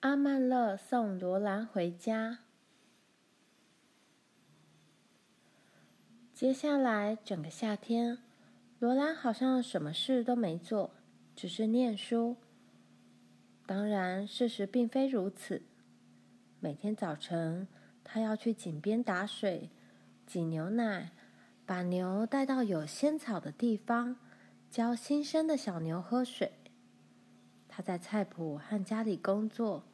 阿曼乐送罗兰回家。接下来整个夏天，罗兰好像什么事都没做，只是念书。当然，事实并非如此。每天早晨，他要去井边打水、挤牛奶，把牛带到有仙草的地方，教新生的小牛喝水。他在菜圃和家里工作。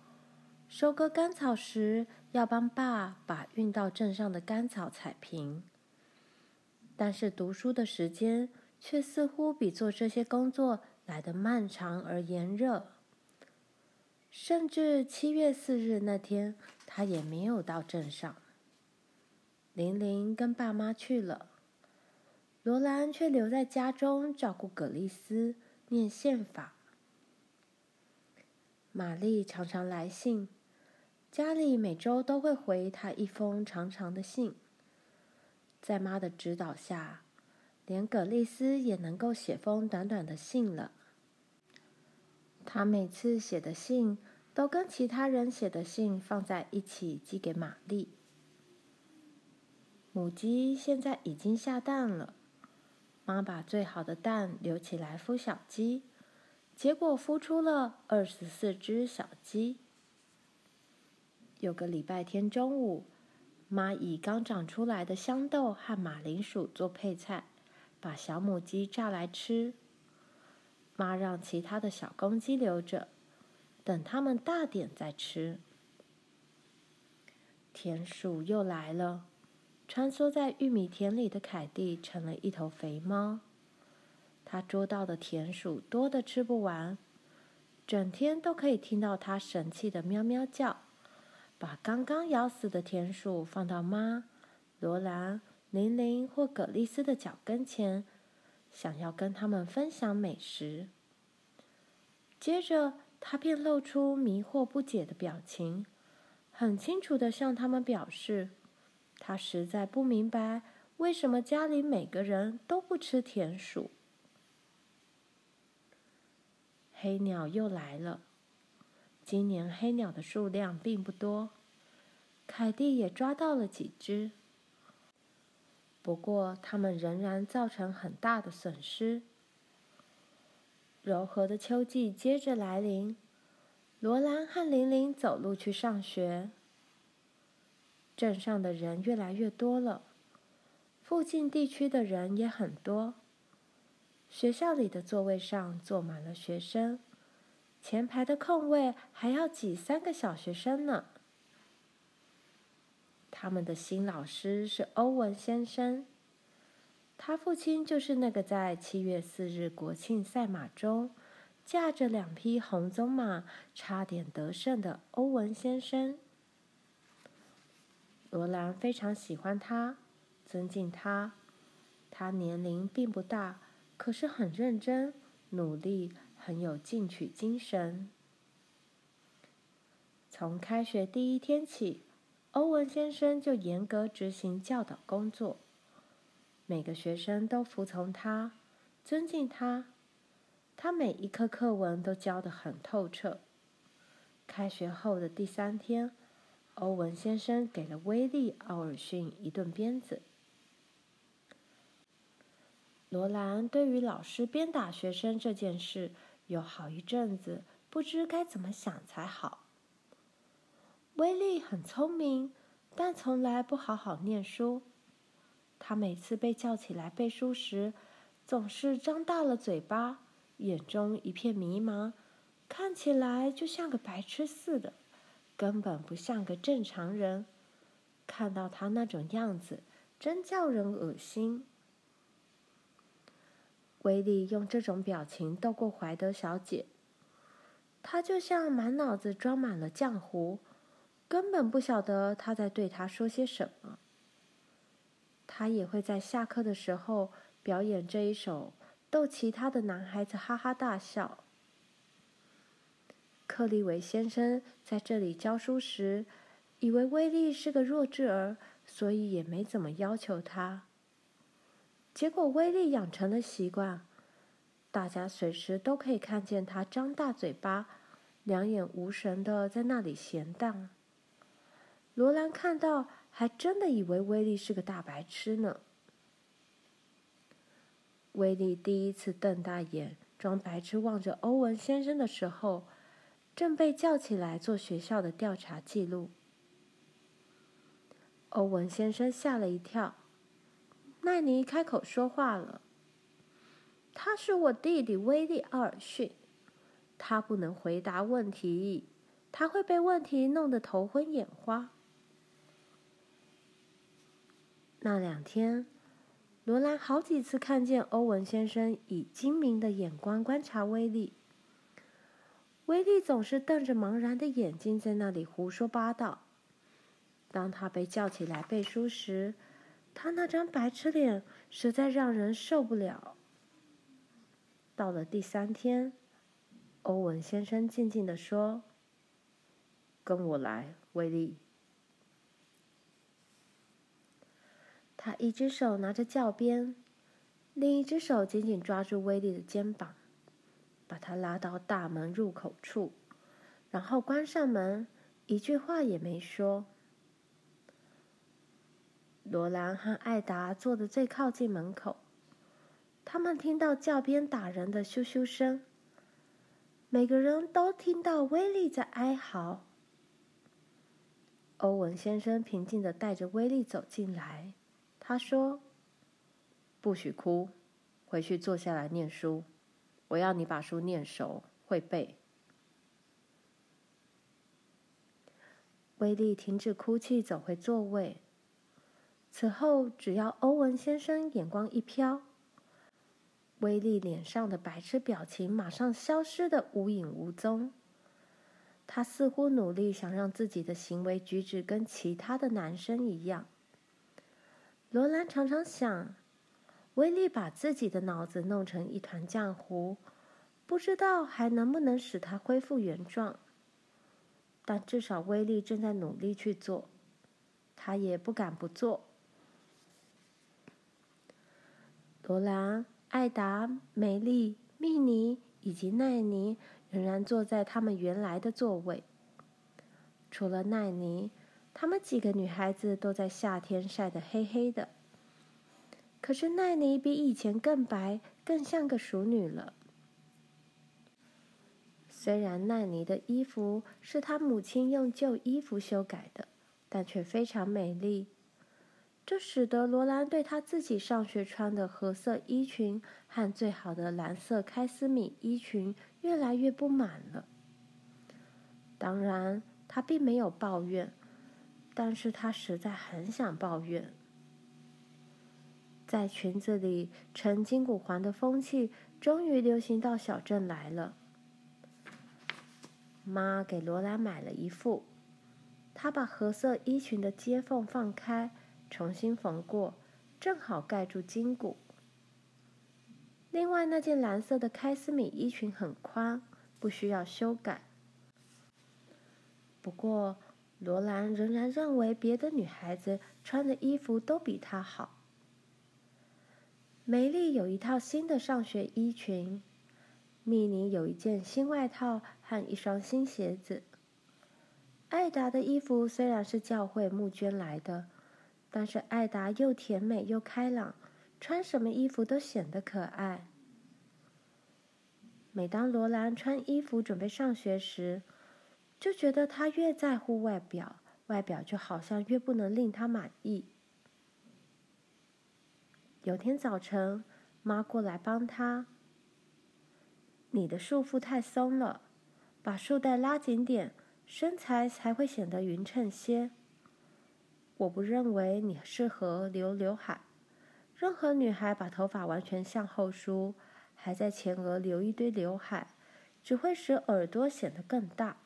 收割干草时，要帮爸把运到镇上的干草踩平。但是读书的时间却似乎比做这些工作来得漫长而炎热。甚至七月四日那天，他也没有到镇上。玲玲跟爸妈去了，罗兰却留在家中照顾葛丽丝念宪法。玛丽常常来信。家里每周都会回他一封长长的信。在妈的指导下，连葛丽丝也能够写封短短的信了。他每次写的信都跟其他人写的信放在一起寄给玛丽。母鸡现在已经下蛋了，妈把最好的蛋留起来孵小鸡，结果孵出了二十四只小鸡。有个礼拜天中午，妈以刚长出来的香豆和马铃薯做配菜，把小母鸡炸来吃。妈让其他的小公鸡留着，等它们大点再吃。田鼠又来了，穿梭在玉米田里的凯蒂成了一头肥猫。它捉到的田鼠多得吃不完，整天都可以听到它神气的喵喵叫。把刚刚咬死的田鼠放到妈、罗兰、玲玲或葛丽丝的脚跟前，想要跟他们分享美食。接着，他便露出迷惑不解的表情，很清楚地向他们表示，他实在不明白为什么家里每个人都不吃田鼠。黑鸟又来了。今年黑鸟的数量并不多，凯蒂也抓到了几只。不过，它们仍然造成很大的损失。柔和的秋季接着来临，罗兰和玲玲走路去上学。镇上的人越来越多了，附近地区的人也很多。学校里的座位上坐满了学生。前排的空位还要挤三个小学生呢。他们的新老师是欧文先生，他父亲就是那个在七月四日国庆赛马中驾着两匹红棕马差点得胜的欧文先生。罗兰非常喜欢他，尊敬他。他年龄并不大，可是很认真、努力。很有进取精神。从开学第一天起，欧文先生就严格执行教导工作。每个学生都服从他，尊敬他。他每一课课文都教得很透彻。开学后的第三天，欧文先生给了威利·奥尔逊一顿鞭子。罗兰对于老师鞭打学生这件事，有好一阵子不知该怎么想才好。威利很聪明，但从来不好好念书。他每次被叫起来背书时，总是张大了嘴巴，眼中一片迷茫，看起来就像个白痴似的，根本不像个正常人。看到他那种样子，真叫人恶心。威利用这种表情逗过怀德小姐，她就像满脑子装满了浆糊，根本不晓得他在对她说些什么。他也会在下课的时候表演这一手，逗其他的男孩子哈哈大笑。克利维先生在这里教书时，以为威利是个弱智儿，所以也没怎么要求他。结果威利养成了习惯，大家随时都可以看见他张大嘴巴，两眼无神的在那里闲荡。罗兰看到，还真的以为威利是个大白痴呢。威利第一次瞪大眼，装白痴望着欧文先生的时候，正被叫起来做学校的调查记录。欧文先生吓了一跳，奈尼开口说话了：“他是我弟弟威利·奥尔逊，他不能回答问题，他会被问题弄得头昏眼花。”那两天。罗兰好几次看见欧文先生以精明的眼光观察威利。威利总是瞪着茫然的眼睛在那里胡说八道。当他被叫起来背书时，他那张白痴脸实在让人受不了。到了第三天，欧文先生静静地说：“跟我来，威利。”他一只手拿着教鞭，另一只手紧紧抓住威利的肩膀，把他拉到大门入口处，然后关上门，一句话也没说。罗兰和艾达坐得最靠近门口，他们听到教鞭打人的咻咻声，每个人都听到威利在哀嚎。欧文先生平静的带着威利走进来。他说：“不许哭，回去坐下来念书。我要你把书念熟，会背。”威利停止哭泣，走回座位。此后，只要欧文先生眼光一飘，威利脸上的白痴表情马上消失得无影无踪。他似乎努力想让自己的行为举止跟其他的男生一样。罗兰常常想，威利把自己的脑子弄成一团浆糊，不知道还能不能使他恢复原状。但至少威利正在努力去做，他也不敢不做。罗兰、艾达、美丽、蜜妮以及奈妮仍然坐在他们原来的座位，除了奈妮。她们几个女孩子都在夏天晒得黑黑的，可是奈妮比以前更白，更像个淑女了。虽然奈妮的衣服是她母亲用旧衣服修改的，但却非常美丽。这使得罗兰对她自己上学穿的褐色衣裙和最好的蓝色开司米衣裙越来越不满了。当然，她并没有抱怨。但是他实在很想抱怨，在裙子里盛金骨环的风气终于流行到小镇来了。妈给罗兰买了一副，她把褐色衣裙的接缝放开，重新缝过，正好盖住筋骨。另外那件蓝色的开司米衣裙很宽，不需要修改。不过。罗兰仍然认为别的女孩子穿的衣服都比她好。梅丽有一套新的上学衣裙，蜜妮有一件新外套和一双新鞋子。艾达的衣服虽然是教会募捐来的，但是艾达又甜美又开朗，穿什么衣服都显得可爱。每当罗兰穿衣服准备上学时，就觉得他越在乎外表，外表就好像越不能令他满意。有天早晨，妈过来帮他：“你的束缚太松了，把束带拉紧点，身材才会显得匀称些。我不认为你适合留刘海。任何女孩把头发完全向后梳，还在前额留一堆刘海，只会使耳朵显得更大。”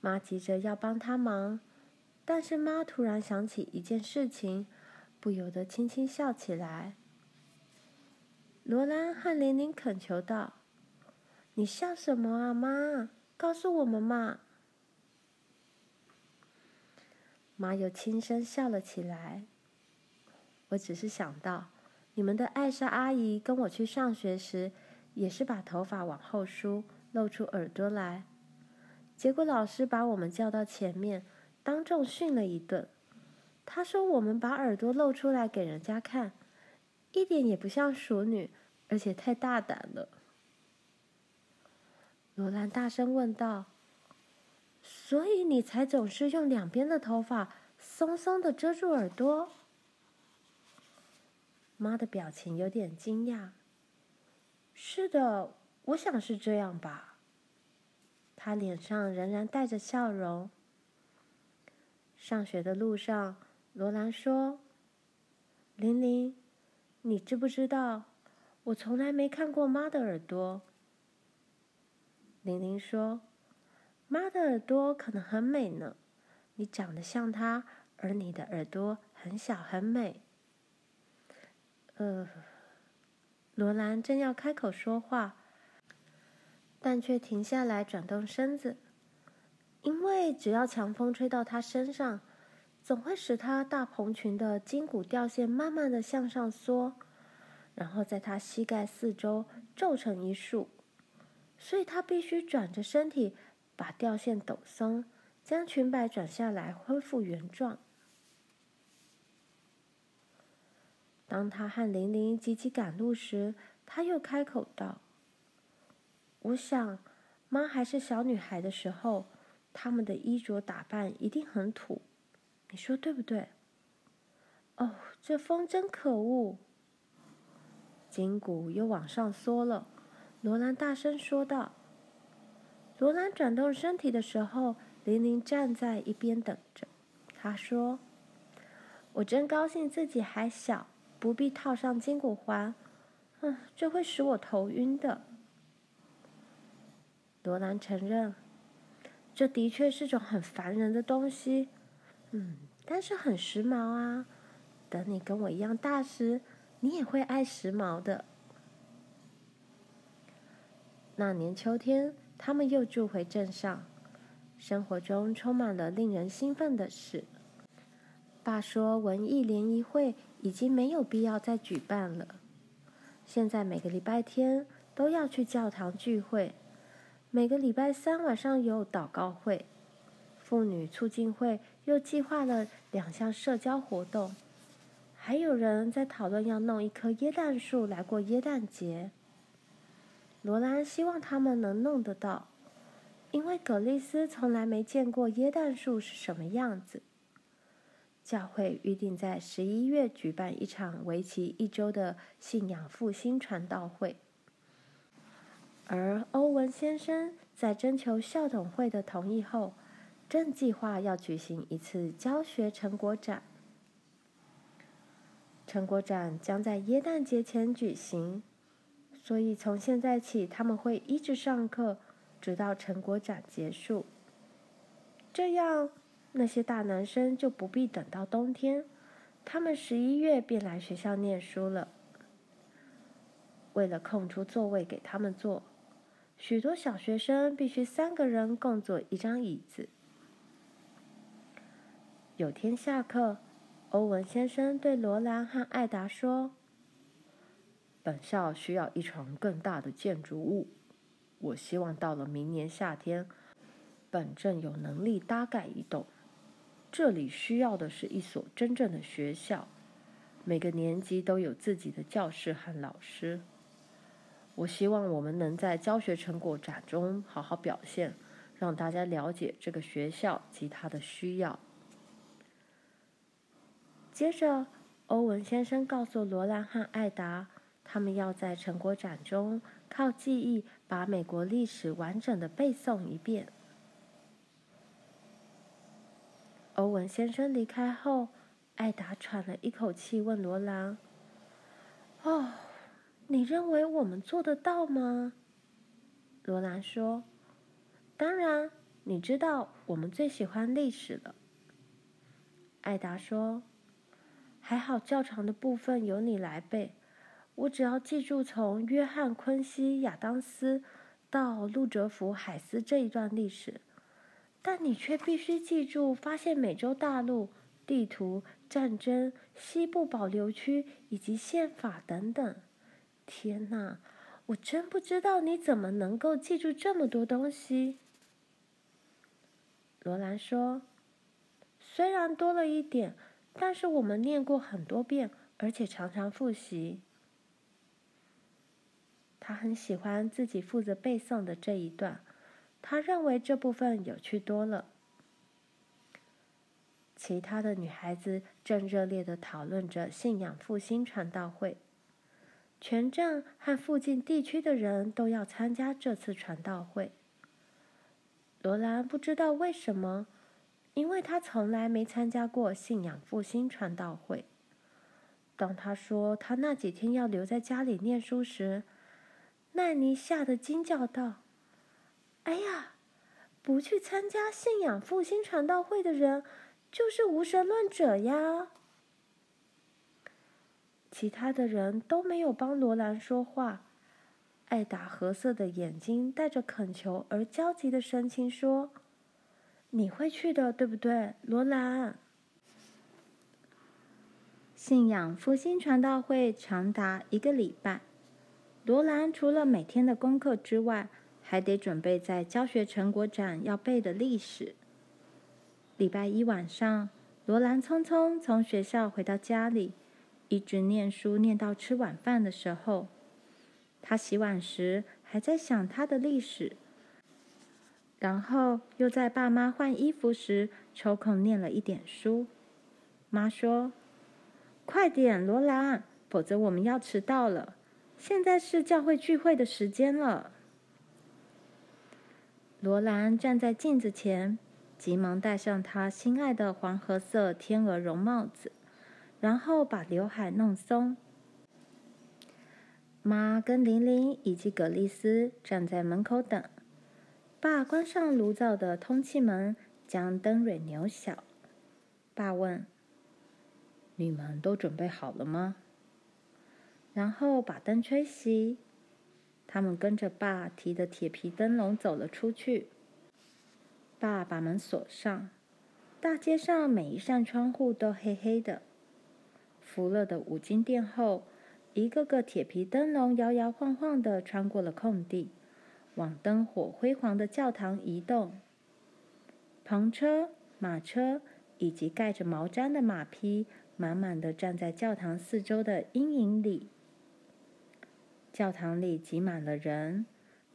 妈急着要帮她忙，但是妈突然想起一件事情，不由得轻轻笑起来。罗兰和琳琳恳求道：“你笑什么啊，妈？告诉我们嘛！”妈又轻声笑了起来。我只是想到，你们的艾莎阿姨跟我去上学时，也是把头发往后梳，露出耳朵来。结果老师把我们叫到前面，当众训了一顿。他说我们把耳朵露出来给人家看，一点也不像淑女，而且太大胆了。罗兰大声问道：“所以你才总是用两边的头发松松的遮住耳朵？”妈的表情有点惊讶。是的，我想是这样吧。她脸上仍然带着笑容。上学的路上，罗兰说：“玲玲，你知不知道，我从来没看过妈的耳朵。”玲玲说：“妈的耳朵可能很美呢，你长得像她，而你的耳朵很小很美。”呃，罗兰正要开口说话，但却停下来转动身子，因为只要强风吹到她身上，总会使她大蓬裙的筋骨吊线慢慢的向上缩，然后在她膝盖四周皱成一束，所以她必须转着身体把吊线抖松，将裙摆转下来，恢复原状。当他和玲玲急急赶路时，他又开口道：“我想，妈还是小女孩的时候，她们的衣着打扮一定很土，你说对不对？”哦，这风真可恶！筋骨又往上缩了，罗兰大声说道。罗兰转动身体的时候，玲玲站在一边等着。她说：“我真高兴自己还小。”不必套上筋骨环，嗯，这会使我头晕的。罗兰承认，这的确是种很烦人的东西，嗯，但是很时髦啊。等你跟我一样大时，你也会爱时髦的。那年秋天，他们又住回镇上，生活中充满了令人兴奋的事。爸说，文艺联谊会已经没有必要再举办了。现在每个礼拜天都要去教堂聚会，每个礼拜三晚上有祷告会。妇女促进会又计划了两项社交活动，还有人在讨论要弄一棵椰蛋树来过椰蛋节。罗兰希望他们能弄得到，因为葛丽丝从来没见过椰蛋树是什么样子。教会预定在十一月举办一场为期一周的信仰复兴传道会，而欧文先生在征求校董会的同意后，正计划要举行一次教学成果展。成果展将在耶诞节前举行，所以从现在起他们会一直上课，直到成果展结束。这样。那些大男生就不必等到冬天，他们十一月便来学校念书了。为了空出座位给他们坐，许多小学生必须三个人共坐一张椅子。有天下课，欧文先生对罗兰和艾达说：“本校需要一幢更大的建筑物，我希望到了明年夏天，本镇有能力搭盖一栋。”这里需要的是一所真正的学校，每个年级都有自己的教室和老师。我希望我们能在教学成果展中好好表现，让大家了解这个学校及它的需要。接着，欧文先生告诉罗兰和艾达，他们要在成果展中靠记忆把美国历史完整的背诵一遍。欧文先生离开后，艾达喘了一口气，问罗兰：“哦，你认为我们做得到吗？”罗兰说：“当然，你知道我们最喜欢历史了。”艾达说：“还好，较长的部分由你来背，我只要记住从约翰·昆西亚当斯到路哲夫·海斯这一段历史。”但你却必须记住发现美洲大陆、地图、战争、西部保留区以及宪法等等。天哪，我真不知道你怎么能够记住这么多东西。”罗兰说：“虽然多了一点，但是我们念过很多遍，而且常常复习。”他很喜欢自己负责背诵的这一段，他认为这部分有趣多了。其他的女孩子正热烈地讨论着信仰复兴传道会，全镇和附近地区的人都要参加这次传道会。罗兰不知道为什么，因为他从来没参加过信仰复兴传道会。当他说他那几天要留在家里念书时，奈尼吓得惊叫道：“哎呀，不去参加信仰复兴传道会的人，就是无神论者呀！”其他的人都没有帮罗兰说话。艾达褐色的眼睛带着恳求而焦急的神情说：“你会去的，对不对，罗兰？”信仰复兴传道会长达一个礼拜。罗兰除了每天的功课之外，还得准备在教学成果展要背的历史。礼拜一晚上，罗兰匆匆从学校回到家里，一直念书念到吃晚饭的时候。他洗碗时还在想他的历史，然后又在爸妈换衣服时抽空念了一点书。妈说：“快点，罗兰，否则我们要迟到了。现在是教会聚会的时间了。”罗兰站在镜子前，急忙戴上他心爱的黄褐色天鹅绒帽子，然后把刘海弄松。妈跟玲玲以及葛丽丝站在门口等。爸关上炉灶的通气门，将灯蕊扭小。爸问：“你们都准备好了吗？”然后把灯吹熄。他们跟着爸提的铁皮灯笼走了出去。爸把门锁上。大街上每一扇窗户都黑黑的。福乐的五金店后。一个个铁皮灯笼摇摇晃晃地穿过了空地，往灯火辉煌的教堂移动。篷车、马车以及盖着毛毡的马匹，满满的站在教堂四周的阴影里。教堂里挤满了人，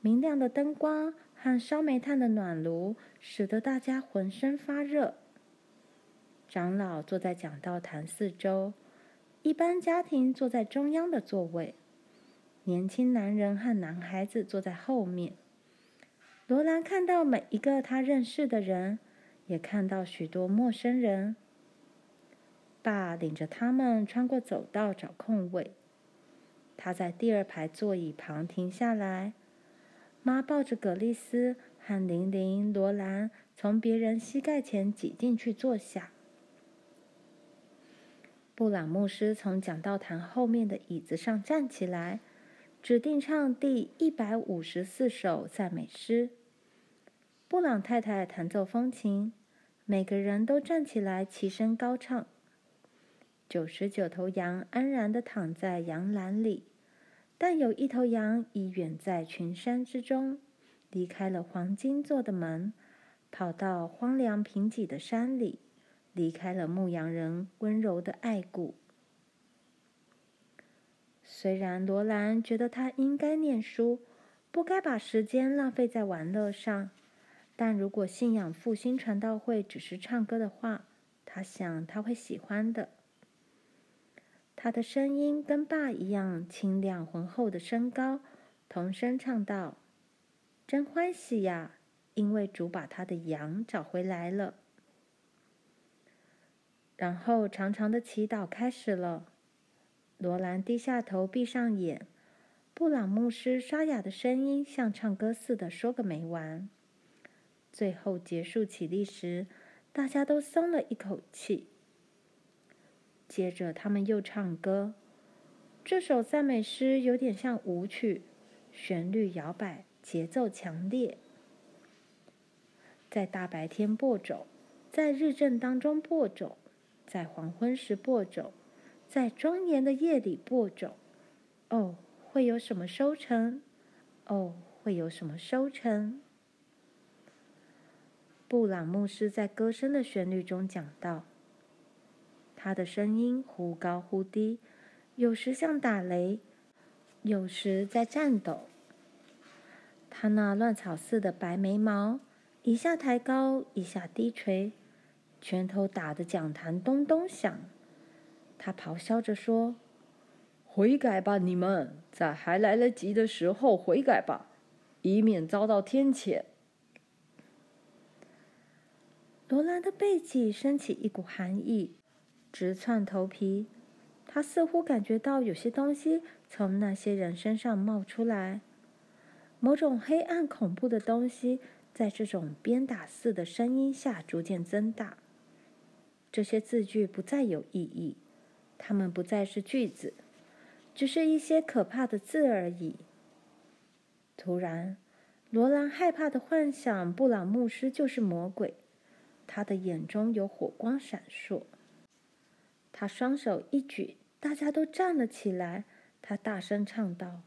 明亮的灯光和烧煤炭的暖炉使得大家浑身发热。长老坐在讲道坛四周。一般家庭坐在中央的座位，年轻男人和男孩子坐在后面。罗兰看到每一个他认识的人，也看到许多陌生人。爸领着他们穿过走道找空位。他在第二排座椅旁停下来。妈抱着葛丽丝和玲玲、罗兰，从别人膝盖前挤进去坐下。布朗牧师从讲道坛后面的椅子上站起来，指定唱第一百五十四首赞美诗。布朗太太弹奏风琴，每个人都站起来齐声高唱。九十九头羊安然地躺在羊栏里，但有一头羊已远在群山之中，离开了黄金做的门，跑到荒凉贫瘠的山里。离开了牧羊人温柔的爱顾。虽然罗兰觉得他应该念书，不该把时间浪费在玩乐上，但如果信仰复兴传道会只是唱歌的话，他想他会喜欢的。他的声音跟爸一样清亮浑厚的身高，同声唱道：“真欢喜呀，因为主把他的羊找回来了。”然后，长长的祈祷开始了。罗兰低下头，闭上眼。布朗牧师沙哑的声音像唱歌似的说个没完。最后结束起立时，大家都松了一口气。接着，他们又唱歌。这首赞美诗有点像舞曲，旋律摇摆，节奏强烈。在大白天播种，在日正当中播种。在黄昏时播种，在庄严的夜里播种。哦，会有什么收成？哦，会有什么收成？布朗牧师在歌声的旋律中讲到，他的声音忽高忽低，有时像打雷，有时在颤抖。他那乱草似的白眉毛，一下抬高，一下低垂，拳头打得讲坛咚咚响。他咆哮着说：“悔改吧，你们，在还来得及的时候悔改吧，以免遭到天谴。”罗兰的背脊升起一股寒意，直窜头皮。他似乎感觉到有些东西从那些人身上冒出来，某种黑暗恐怖的东西，在这种鞭打似的声音下逐渐增大。这些字句不再有意义，它们不再是句子，只是一些可怕的字而已。突然，罗兰害怕的幻想布朗牧师就是魔鬼。他的眼中有火光闪烁，他双手一举，大家都站了起来。他大声唱道：“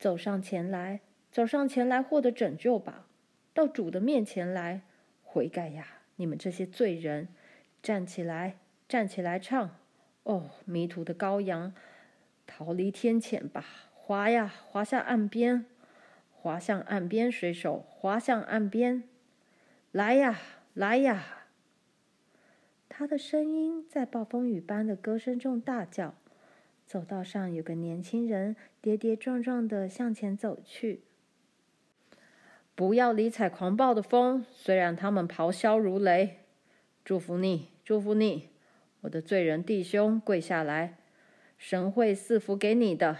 走上前来，走上前来，获得拯救吧！到主的面前来，悔改呀，你们这些罪人！站起来，站起来，唱！哦，迷途的羔羊，逃离天谴吧！划呀，划下岸边，划向岸边，水手，划向岸边，来呀！”来呀！他的声音在暴风雨般的歌声中大叫。走道上有个年轻人跌跌撞撞地向前走去。不要理睬狂暴的风，虽然他们咆哮如雷。祝福你，祝福你，我的罪人弟兄，跪下来，神会赐福给你的。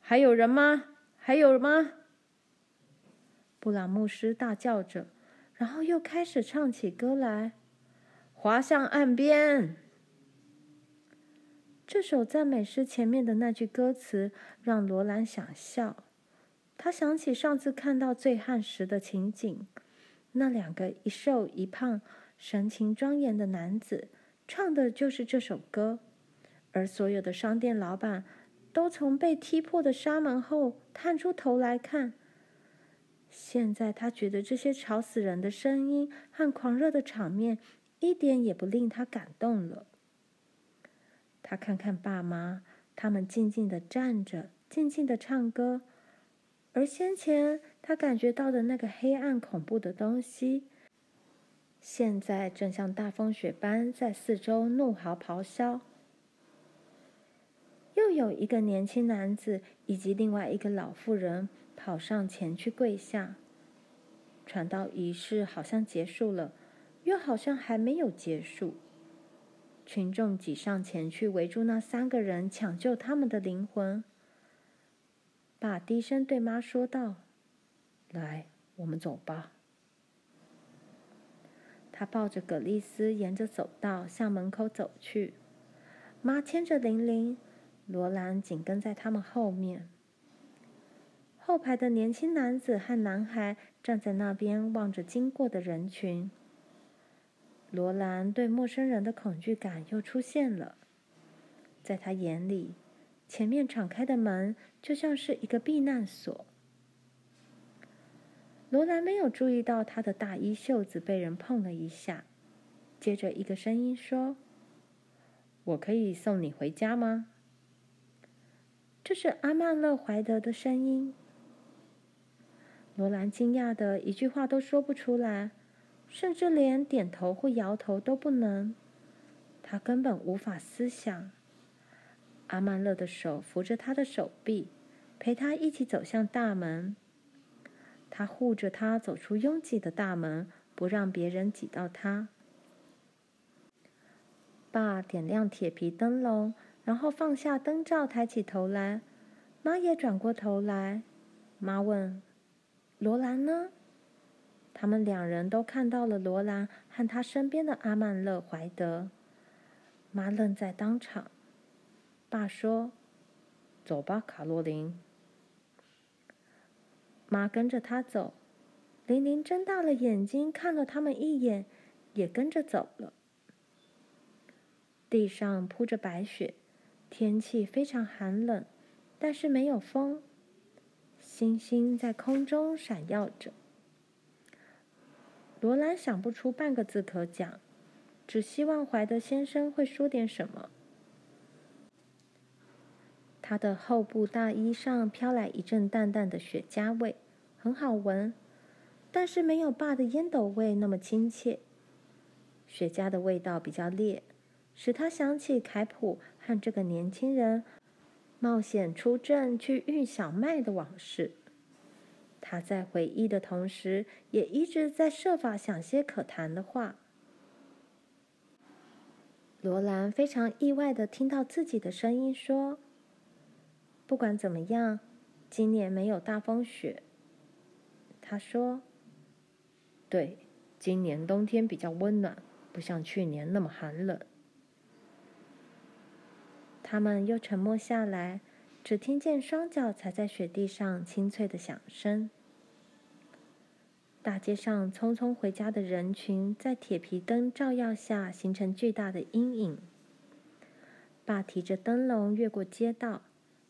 还有人吗？还有吗？布朗牧师大叫着。然后又开始唱起歌来，滑向岸边。这首赞美诗前面的那句歌词让罗兰想笑。他想起上次看到醉汉时的情景，那两个一瘦一胖、神情庄严的男子唱的就是这首歌，而所有的商店老板都从被踢破的纱门后探出头来看。现在他觉得这些吵死人的声音和狂热的场面一点也不令他感动了。他看看爸妈，他们静静的站着，静静的唱歌，而先前他感觉到的那个黑暗恐怖的东西，现在正像大风雪般在四周怒嚎咆哮。又有一个年轻男子以及另外一个老妇人。跑上前去跪下，传道仪式好像结束了，又好像还没有结束。群众挤上前去围住那三个人，抢救他们的灵魂。爸低声对妈说道：“来，我们走吧。”他抱着葛丽丝沿着走道向门口走去，妈牵着玲玲，罗兰紧跟在他们后面。后排的年轻男子和男孩站在那边望着经过的人群。罗兰对陌生人的恐惧感又出现了。在他眼里，前面敞开的门就像是一个避难所。罗兰没有注意到他的大衣袖子被人碰了一下，接着一个声音说：“我可以送你回家吗？”这是阿曼勒怀德的声音。罗兰惊讶的一句话都说不出来，甚至连点头或摇头都不能。他根本无法思想。阿曼勒的手扶着他的手臂，陪他一起走向大门。他护着他走出拥挤的大门，不让别人挤到他。爸点亮铁皮灯笼，然后放下灯罩，抬起头来。妈也转过头来。妈问。罗兰呢？他们两人都看到了罗兰和他身边的阿曼勒怀德。妈愣在当场。爸说：“走吧，卡洛琳。”妈跟着他走。玲玲睁大了眼睛看了他们一眼，也跟着走了。地上铺着白雪，天气非常寒冷，但是没有风。星星在空中闪耀着。罗兰想不出半个字可讲，只希望怀德先生会说点什么。他的厚布大衣上飘来一阵淡淡的雪茄味，很好闻，但是没有爸的烟斗味那么亲切。雪茄的味道比较烈，使他想起凯普和这个年轻人冒险出镇去运小麦的往事。他在回忆的同时，也一直在设法想些可谈的话。罗兰非常意外的听到自己的声音说：“不管怎么样，今年没有大风雪。”他说：“对，今年冬天比较温暖，不像去年那么寒冷。”他们又沉默下来。只听见双脚踩在雪地上清脆的响声。大街上匆匆回家的人群在铁皮灯照耀下形成巨大的阴影。爸提着灯笼越过街道，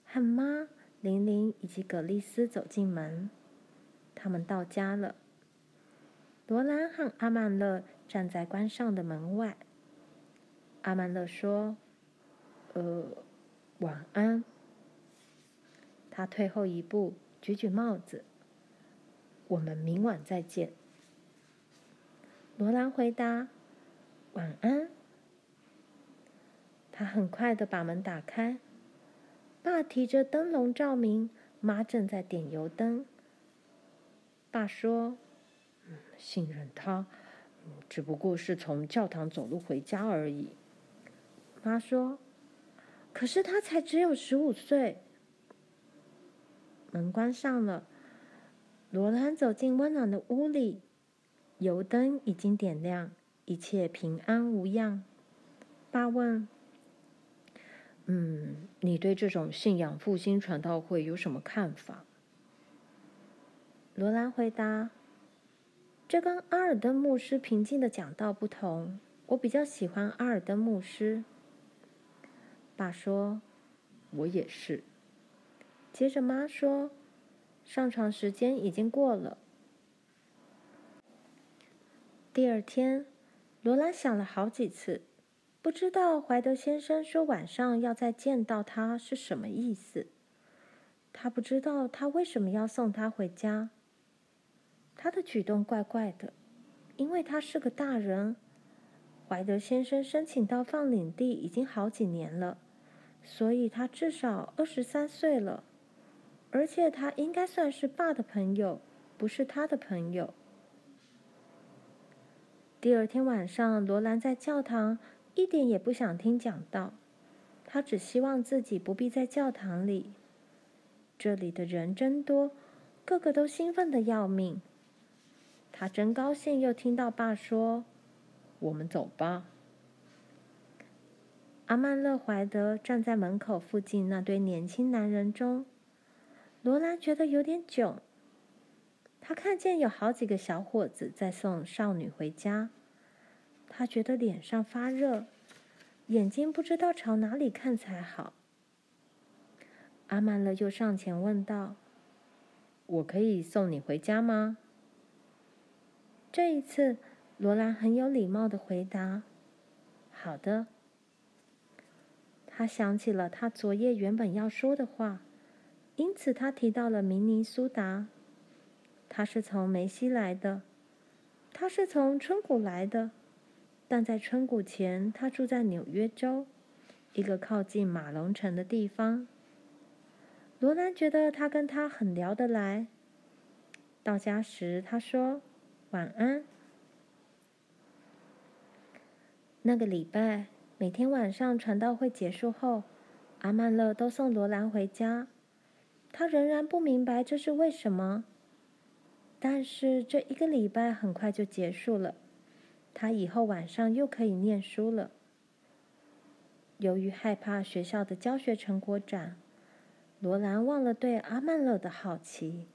和妈、玲玲以及葛丽丝走进门。他们到家了。罗兰和阿曼勒站在关上的门外。阿曼勒说：“呃，晚安。”他退后一步，举举帽子。我们明晚再见。罗兰回答：“晚安。”他很快的把门打开。爸提着灯笼照明，妈正在点油灯。爸说：“嗯，信任他，只不过是从教堂走路回家而已。”妈说：“可是他才只有十五岁。”门关上了，罗兰走进温暖的屋里，油灯已经点亮，一切平安无恙。爸问：“嗯，你对这种信仰复兴传道会有什么看法？”罗兰回答：“这跟阿尔登牧师平静的讲道不同，我比较喜欢阿尔登牧师。”爸说：“我也是。”接着妈说：“上床时间已经过了。”第二天，罗兰想了好几次，不知道怀德先生说晚上要再见到他是什么意思。他不知道他为什么要送他回家。他的举动怪怪的，因为他是个大人。怀德先生申请到放领地已经好几年了，所以他至少二十三岁了。而且他应该算是爸的朋友，不是他的朋友。第二天晚上，罗兰在教堂一点也不想听讲道，他只希望自己不必在教堂里。这里的人真多，个个都兴奋的要命。他真高兴又听到爸说：“我们走吧。”阿曼勒怀德站在门口附近那堆年轻男人中。罗兰觉得有点囧。他看见有好几个小伙子在送少女回家，他觉得脸上发热，眼睛不知道朝哪里看才好。阿曼勒又上前问道：“我可以送你回家吗？”这一次，罗兰很有礼貌的回答：“好的。”他想起了他昨夜原本要说的话。因此，他提到了明尼苏达。他是从梅西来的，他是从春谷来的，但在春谷前，他住在纽约州，一个靠近马龙城的地方。罗兰觉得他跟他很聊得来。到家时，他说：“晚安。”那个礼拜，每天晚上传道会结束后，阿曼勒都送罗兰回家。他仍然不明白这是为什么，但是这一个礼拜很快就结束了，他以后晚上又可以念书了。由于害怕学校的教学成果展，罗兰忘了对阿曼勒的好奇。